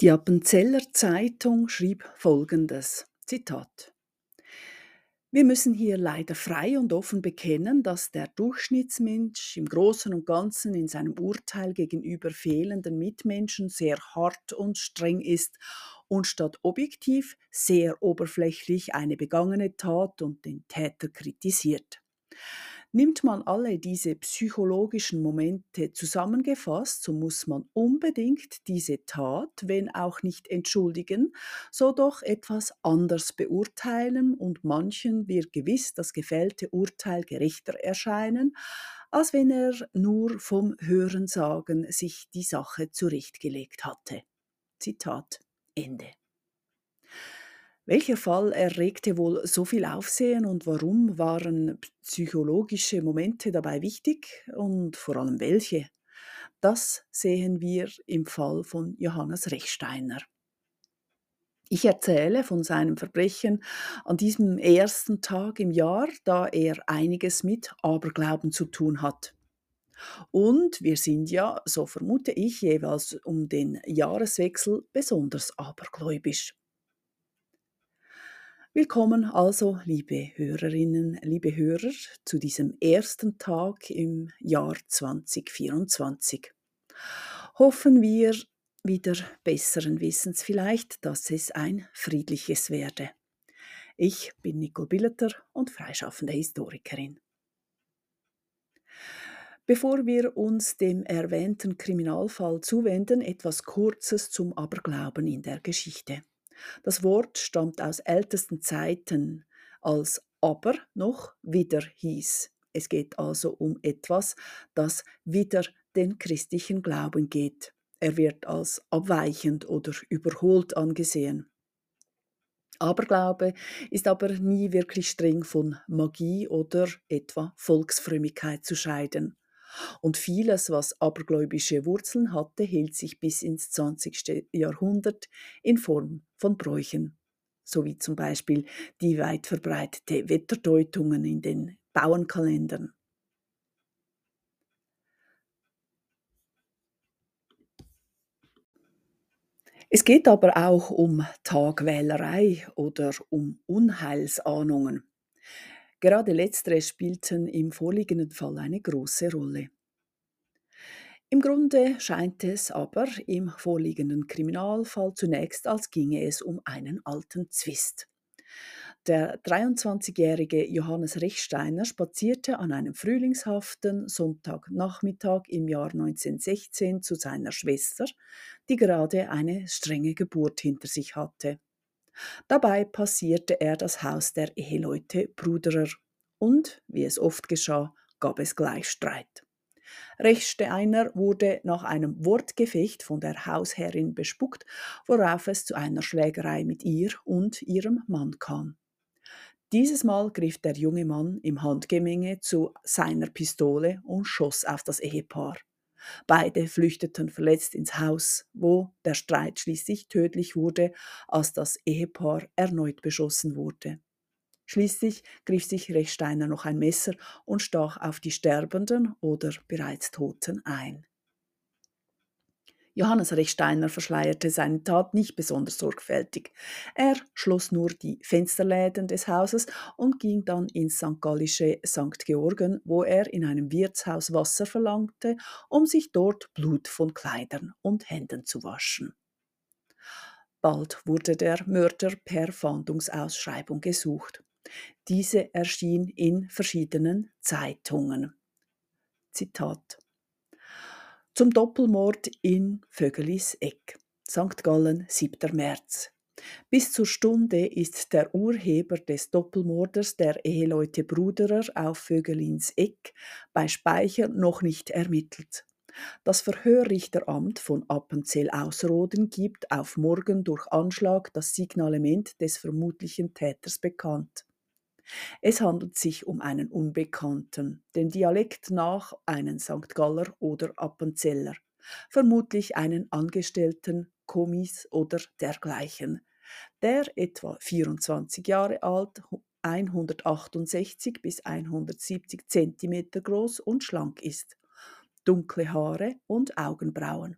Die Appenzeller Zeitung schrieb Folgendes: Zitat. Wir müssen hier leider frei und offen bekennen, dass der Durchschnittsmensch im Großen und Ganzen in seinem Urteil gegenüber fehlenden Mitmenschen sehr hart und streng ist und statt objektiv sehr oberflächlich eine begangene Tat und den Täter kritisiert. Nimmt man alle diese psychologischen Momente zusammengefasst, so muss man unbedingt diese Tat, wenn auch nicht entschuldigen, so doch etwas anders beurteilen und manchen wird gewiss das gefällte Urteil gerechter erscheinen, als wenn er nur vom Hörensagen sich die Sache zurechtgelegt hatte. Zitat Ende. Welcher Fall erregte wohl so viel Aufsehen und warum waren psychologische Momente dabei wichtig und vor allem welche? Das sehen wir im Fall von Johannes Rechsteiner. Ich erzähle von seinem Verbrechen an diesem ersten Tag im Jahr, da er einiges mit Aberglauben zu tun hat. Und wir sind ja, so vermute ich, jeweils um den Jahreswechsel besonders abergläubisch. Willkommen also, liebe Hörerinnen, liebe Hörer, zu diesem ersten Tag im Jahr 2024. Hoffen wir wieder besseren Wissens vielleicht, dass es ein friedliches werde. Ich bin Nicole Billeter und freischaffende Historikerin. Bevor wir uns dem erwähnten Kriminalfall zuwenden, etwas Kurzes zum Aberglauben in der Geschichte. Das Wort stammt aus ältesten Zeiten, als aber noch wieder hieß. Es geht also um etwas, das wieder den christlichen Glauben geht. Er wird als abweichend oder überholt angesehen. Aberglaube ist aber nie wirklich streng von Magie oder etwa Volksfrömmigkeit zu scheiden. Und vieles, was abergläubische Wurzeln hatte, hielt sich bis ins 20. Jahrhundert in Form von Bräuchen, so wie zum Beispiel die weit verbreitete Wetterdeutungen in den Bauernkalendern. Es geht aber auch um Tagwählerei oder um Unheilsahnungen. Gerade letztere spielten im vorliegenden Fall eine große Rolle. Im Grunde scheint es aber im vorliegenden Kriminalfall zunächst, als ginge es um einen alten Zwist. Der 23-jährige Johannes Rechsteiner spazierte an einem frühlingshaften Sonntagnachmittag im Jahr 1916 zu seiner Schwester, die gerade eine strenge Geburt hinter sich hatte. Dabei passierte er das Haus der Eheleute Bruderer und, wie es oft geschah, gab es gleich Streit. Rechsteiner wurde nach einem Wortgefecht von der Hausherrin bespuckt, worauf es zu einer Schlägerei mit ihr und ihrem Mann kam. Dieses Mal griff der junge Mann im Handgemenge zu seiner Pistole und schoss auf das Ehepaar. Beide flüchteten verletzt ins Haus, wo der Streit schließlich tödlich wurde, als das Ehepaar erneut beschossen wurde. Schließlich griff sich Rechsteiner noch ein Messer und stach auf die Sterbenden oder bereits Toten ein. Johannes Rechsteiner verschleierte seine Tat nicht besonders sorgfältig. Er schloss nur die Fensterläden des Hauses und ging dann ins St. Gallische St. Georgen, wo er in einem Wirtshaus Wasser verlangte, um sich dort Blut von Kleidern und Händen zu waschen. Bald wurde der Mörder per Fahndungsausschreibung gesucht. Diese erschien in verschiedenen Zeitungen. Zitat zum Doppelmord in Vögelis Eck. St. Gallen, 7. März. Bis zur Stunde ist der Urheber des Doppelmordes der Eheleute Bruderer auf Vögelins Eck bei Speicher noch nicht ermittelt. Das Verhörrichteramt von Appenzell-Ausroden gibt auf morgen durch Anschlag das Signalement des vermutlichen Täters bekannt. Es handelt sich um einen Unbekannten, dem Dialekt nach einen St. Galler oder Appenzeller, vermutlich einen Angestellten, Kommis oder dergleichen, der etwa 24 Jahre alt, 168 bis 170 cm groß und schlank ist, dunkle Haare und Augenbrauen.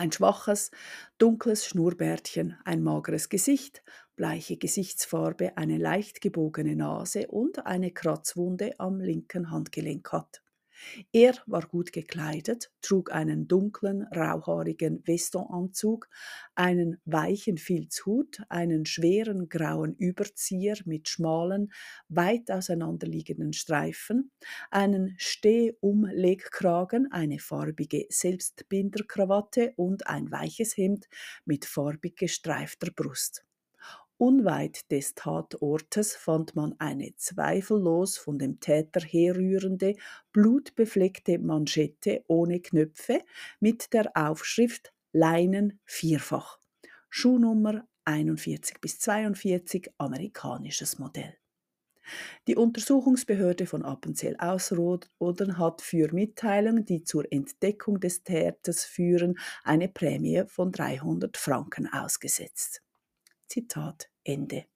Ein schwaches, dunkles Schnurrbärtchen, ein mageres Gesicht, bleiche Gesichtsfarbe, eine leicht gebogene Nase und eine Kratzwunde am linken Handgelenk hat. Er war gut gekleidet, trug einen dunklen, rauhaarigen Vestonanzug, einen weichen Filzhut, einen schweren grauen Überzieher mit schmalen, weit auseinanderliegenden Streifen, einen Stehumlegkragen, eine farbige Selbstbinderkrawatte und ein weiches Hemd mit farbig gestreifter Brust. Unweit des Tatortes fand man eine zweifellos von dem Täter herrührende, blutbefleckte Manschette ohne Knöpfe mit der Aufschrift Leinen vierfach. Schuhnummer 41 bis 42, amerikanisches Modell. Die Untersuchungsbehörde von Appenzell Ausrodern hat für Mitteilungen, die zur Entdeckung des Täters führen, eine Prämie von 300 Franken ausgesetzt. Zitat Ende.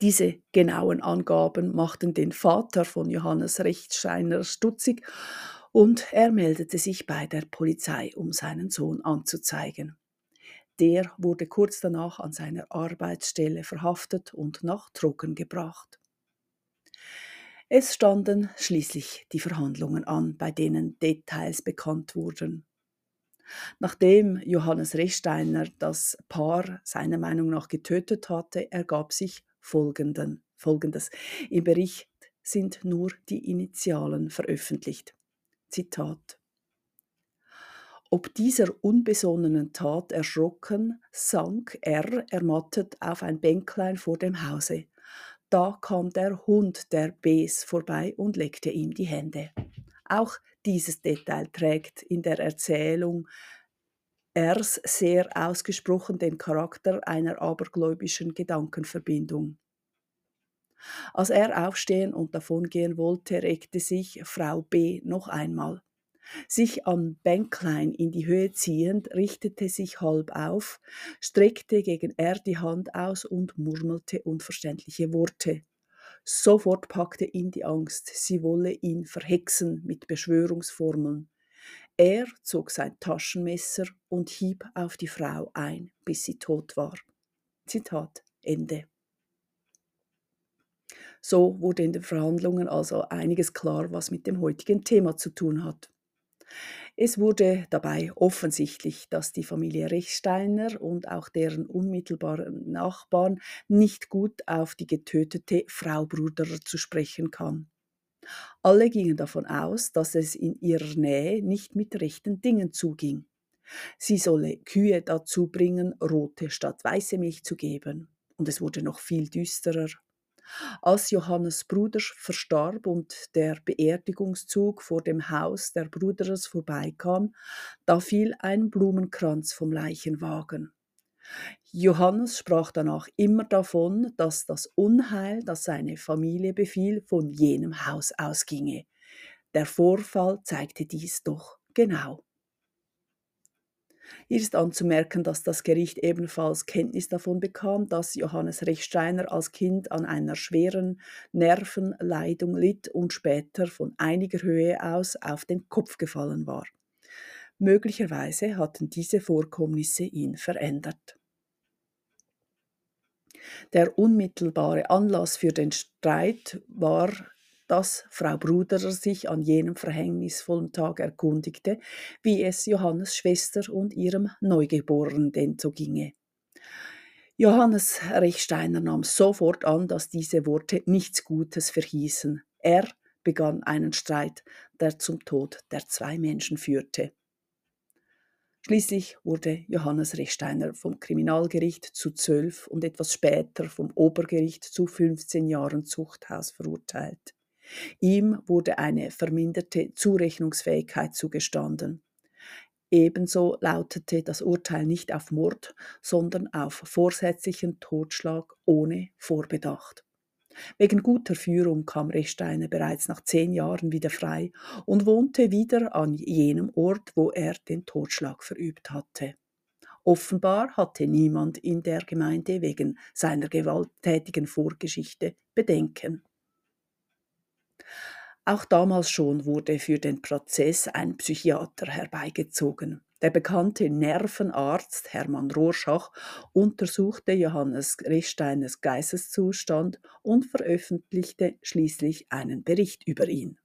Diese genauen Angaben machten den Vater von Johannes Rechtscheiner stutzig und er meldete sich bei der Polizei, um seinen Sohn anzuzeigen. Der wurde kurz danach an seiner Arbeitsstelle verhaftet und nach Trocken gebracht. Es standen schließlich die Verhandlungen an, bei denen Details bekannt wurden. Nachdem Johannes Rechsteiner das Paar seiner Meinung nach getötet hatte, ergab sich folgenden, Folgendes. Im Bericht sind nur die Initialen veröffentlicht. Zitat. Ob dieser unbesonnenen Tat erschrocken, sank er ermattet auf ein Bänklein vor dem Hause. Da kam der Hund der Bes vorbei und leckte ihm die Hände. Auch dieses Detail trägt in der Erzählung Ers sehr ausgesprochen den Charakter einer abergläubischen Gedankenverbindung. Als er aufstehen und davongehen wollte, regte sich Frau B. noch einmal. Sich am Bänklein in die Höhe ziehend, richtete sich halb auf, streckte gegen R die Hand aus und murmelte unverständliche Worte. Sofort packte ihn die Angst, sie wolle ihn verhexen mit Beschwörungsformeln. Er zog sein Taschenmesser und hieb auf die Frau ein, bis sie tot war. Zitat Ende. So wurde in den Verhandlungen also einiges klar, was mit dem heutigen Thema zu tun hat. Es wurde dabei offensichtlich, dass die Familie Rechsteiner und auch deren unmittelbaren Nachbarn nicht gut auf die getötete Frau Bruderer zu sprechen kann. Alle gingen davon aus, dass es in ihrer Nähe nicht mit rechten Dingen zuging. Sie solle Kühe dazu bringen, rote statt weiße Milch zu geben. Und es wurde noch viel düsterer. Als Johannes Bruder verstarb und der Beerdigungszug vor dem Haus der Bruderers vorbeikam, da fiel ein Blumenkranz vom Leichenwagen. Johannes sprach danach immer davon, dass das Unheil, das seine Familie befiel, von jenem Haus ausginge. Der Vorfall zeigte dies doch genau. Hier ist anzumerken, dass das Gericht ebenfalls Kenntnis davon bekam, dass Johannes Rechsteiner als Kind an einer schweren Nervenleidung litt und später von einiger Höhe aus auf den Kopf gefallen war. Möglicherweise hatten diese Vorkommnisse ihn verändert. Der unmittelbare Anlass für den Streit war dass Frau Bruderer sich an jenem verhängnisvollen Tag erkundigte, wie es Johannes Schwester und ihrem Neugeborenen denn so ginge. Johannes Rechsteiner nahm sofort an, dass diese Worte nichts Gutes verhießen. Er begann einen Streit, der zum Tod der zwei Menschen führte. Schließlich wurde Johannes Rechsteiner vom Kriminalgericht zu zwölf und etwas später vom Obergericht zu 15 Jahren Zuchthaus verurteilt. Ihm wurde eine verminderte Zurechnungsfähigkeit zugestanden. Ebenso lautete das Urteil nicht auf Mord, sondern auf vorsätzlichen Totschlag ohne Vorbedacht. Wegen guter Führung kam Rechsteiner bereits nach zehn Jahren wieder frei und wohnte wieder an jenem Ort, wo er den Totschlag verübt hatte. Offenbar hatte niemand in der Gemeinde wegen seiner gewalttätigen Vorgeschichte Bedenken. Auch damals schon wurde für den Prozess ein Psychiater herbeigezogen. Der bekannte Nervenarzt Hermann Rorschach untersuchte Johannes Rechsteiners Geisteszustand und veröffentlichte schließlich einen Bericht über ihn.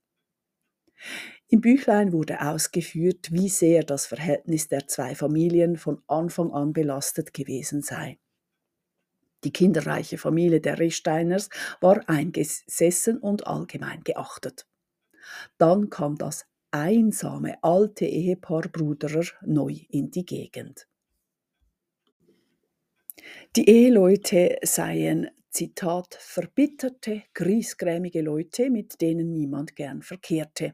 Im Büchlein wurde ausgeführt, wie sehr das Verhältnis der zwei Familien von Anfang an belastet gewesen sei. Die kinderreiche Familie der Rechsteiners war eingesessen und allgemein geachtet. Dann kam das einsame alte Ehepaar Bruderer neu in die Gegend. Die Eheleute seien, Zitat, verbitterte, griesgrämige Leute, mit denen niemand gern verkehrte.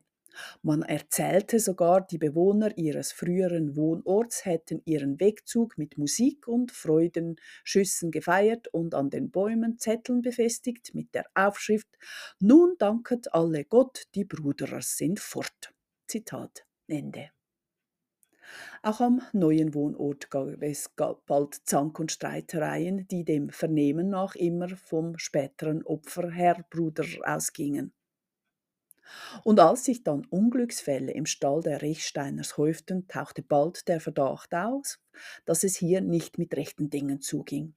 Man erzählte sogar, die Bewohner ihres früheren Wohnorts hätten ihren Wegzug mit Musik und Freudenschüssen gefeiert und an den Bäumen Zetteln befestigt mit der Aufschrift Nun danket alle Gott, die Bruderer sind fort. Zitat Ende. Auch am neuen Wohnort gab es bald Zank und Streitereien, die dem Vernehmen nach immer vom späteren Opfer Bruder ausgingen. Und als sich dann Unglücksfälle im Stall der Rechsteiners häuften, tauchte bald der Verdacht aus, dass es hier nicht mit rechten Dingen zuging.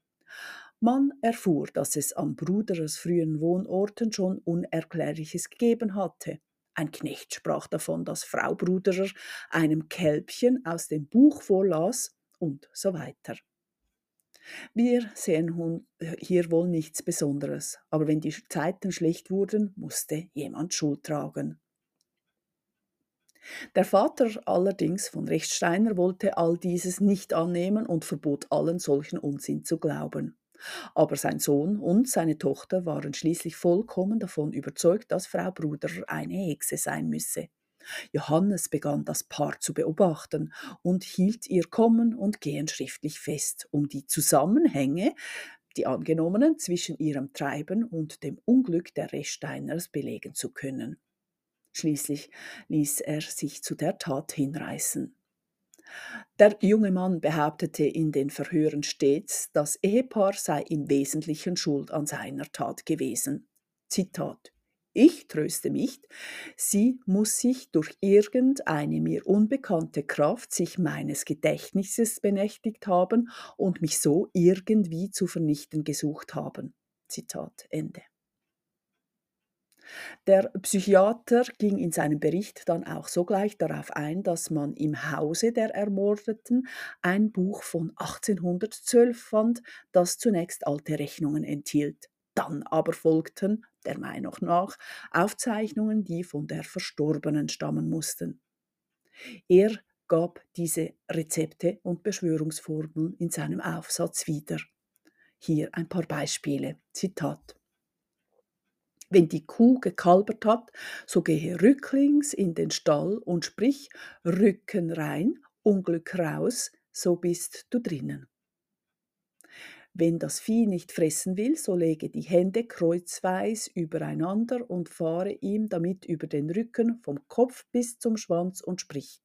Man erfuhr, dass es an Bruderers frühen Wohnorten schon Unerklärliches gegeben hatte. Ein Knecht sprach davon, dass Frau Bruderer einem Kälbchen aus dem Buch vorlas und so weiter. Wir sehen hier wohl nichts Besonderes, aber wenn die Zeiten schlecht wurden, musste jemand Schuld tragen. Der Vater allerdings von Rechtsteiner wollte all dieses nicht annehmen und verbot allen solchen Unsinn zu glauben. Aber sein Sohn und seine Tochter waren schließlich vollkommen davon überzeugt, dass Frau Bruder eine Hexe sein müsse. Johannes begann das Paar zu beobachten und hielt ihr Kommen und Gehen schriftlich fest, um die Zusammenhänge, die angenommenen, zwischen ihrem Treiben und dem Unglück der Reststeiners belegen zu können. Schließlich ließ er sich zu der Tat hinreißen. Der junge Mann behauptete in den Verhören stets, das Ehepaar sei im Wesentlichen schuld an seiner Tat gewesen. Zitat ich tröste mich, sie muss sich durch irgendeine mir unbekannte Kraft sich meines Gedächtnisses benächtigt haben und mich so irgendwie zu vernichten gesucht haben. Zitat Ende. Der Psychiater ging in seinem Bericht dann auch sogleich darauf ein, dass man im Hause der Ermordeten ein Buch von 1812 fand, das zunächst alte Rechnungen enthielt. Dann aber folgten, der Meinung nach, Aufzeichnungen, die von der Verstorbenen stammen mussten. Er gab diese Rezepte und Beschwörungsformeln in seinem Aufsatz wieder. Hier ein paar Beispiele. Zitat. Wenn die Kuh gekalbert hat, so gehe rücklings in den Stall und sprich Rücken rein, Unglück raus, so bist du drinnen. Wenn das Vieh nicht fressen will, so lege die Hände kreuzweis übereinander und fahre ihm damit über den Rücken vom Kopf bis zum Schwanz und spricht.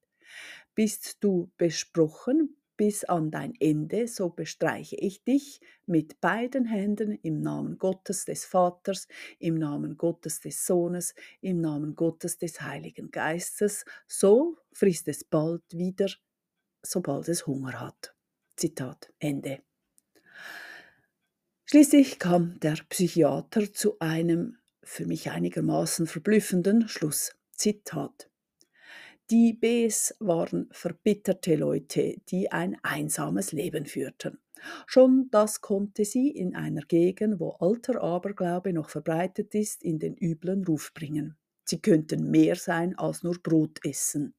Bist du besprochen bis an dein Ende, so bestreiche ich dich mit beiden Händen im Namen Gottes des Vaters, im Namen Gottes des Sohnes, im Namen Gottes des Heiligen Geistes, so frisst es bald wieder, sobald es Hunger hat. Zitat Ende. Schließlich kam der Psychiater zu einem für mich einigermaßen verblüffenden Schluss. Zitat. Die Bs waren verbitterte Leute, die ein einsames Leben führten. Schon das konnte sie in einer Gegend, wo alter Aberglaube noch verbreitet ist, in den üblen Ruf bringen. Sie könnten mehr sein als nur Brot essen.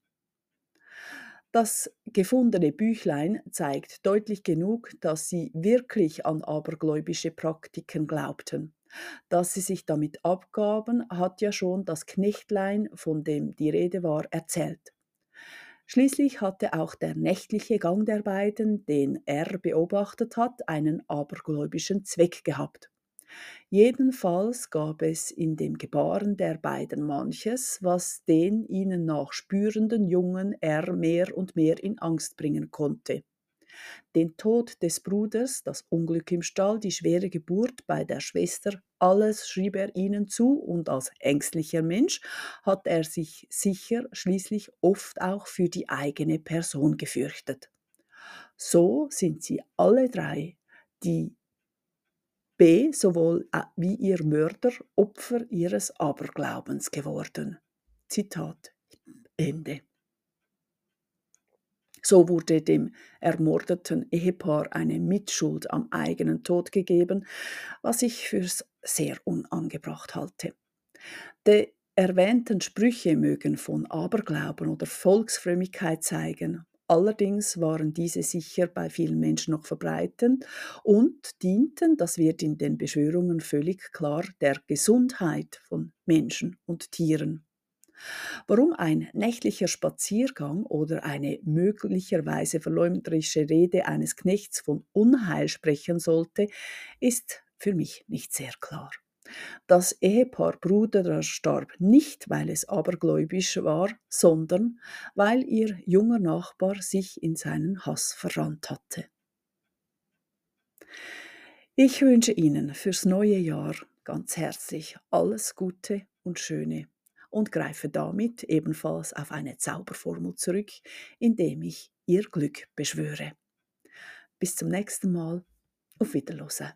Das gefundene Büchlein zeigt deutlich genug, dass sie wirklich an abergläubische Praktiken glaubten. Dass sie sich damit abgaben, hat ja schon das Knechtlein, von dem die Rede war, erzählt. Schließlich hatte auch der nächtliche Gang der beiden, den er beobachtet hat, einen abergläubischen Zweck gehabt. Jedenfalls gab es in dem Gebaren der beiden manches, was den ihnen nachspürenden Jungen er mehr und mehr in Angst bringen konnte. Den Tod des Bruders, das Unglück im Stall, die schwere Geburt bei der Schwester, alles schrieb er ihnen zu und als ängstlicher Mensch hat er sich sicher schließlich oft auch für die eigene Person gefürchtet. So sind sie alle drei, die B sowohl äh, wie ihr Mörder Opfer ihres Aberglaubens geworden. Zitat Ende. So wurde dem ermordeten Ehepaar eine Mitschuld am eigenen Tod gegeben, was ich für sehr unangebracht halte. Die erwähnten Sprüche mögen von Aberglauben oder Volksfrömmigkeit zeigen, Allerdings waren diese sicher bei vielen Menschen noch verbreitet und dienten, das wird in den Beschwörungen völlig klar, der Gesundheit von Menschen und Tieren. Warum ein nächtlicher Spaziergang oder eine möglicherweise verleumderische Rede eines Knechts von Unheil sprechen sollte, ist für mich nicht sehr klar. Das Ehepaar Bruder starb nicht, weil es abergläubisch war, sondern weil ihr junger Nachbar sich in seinen Hass verrannt hatte. Ich wünsche Ihnen fürs neue Jahr ganz herzlich alles Gute und Schöne und greife damit ebenfalls auf eine Zauberformel zurück, indem ich Ihr Glück beschwöre. Bis zum nächsten Mal. Auf Wiederhören.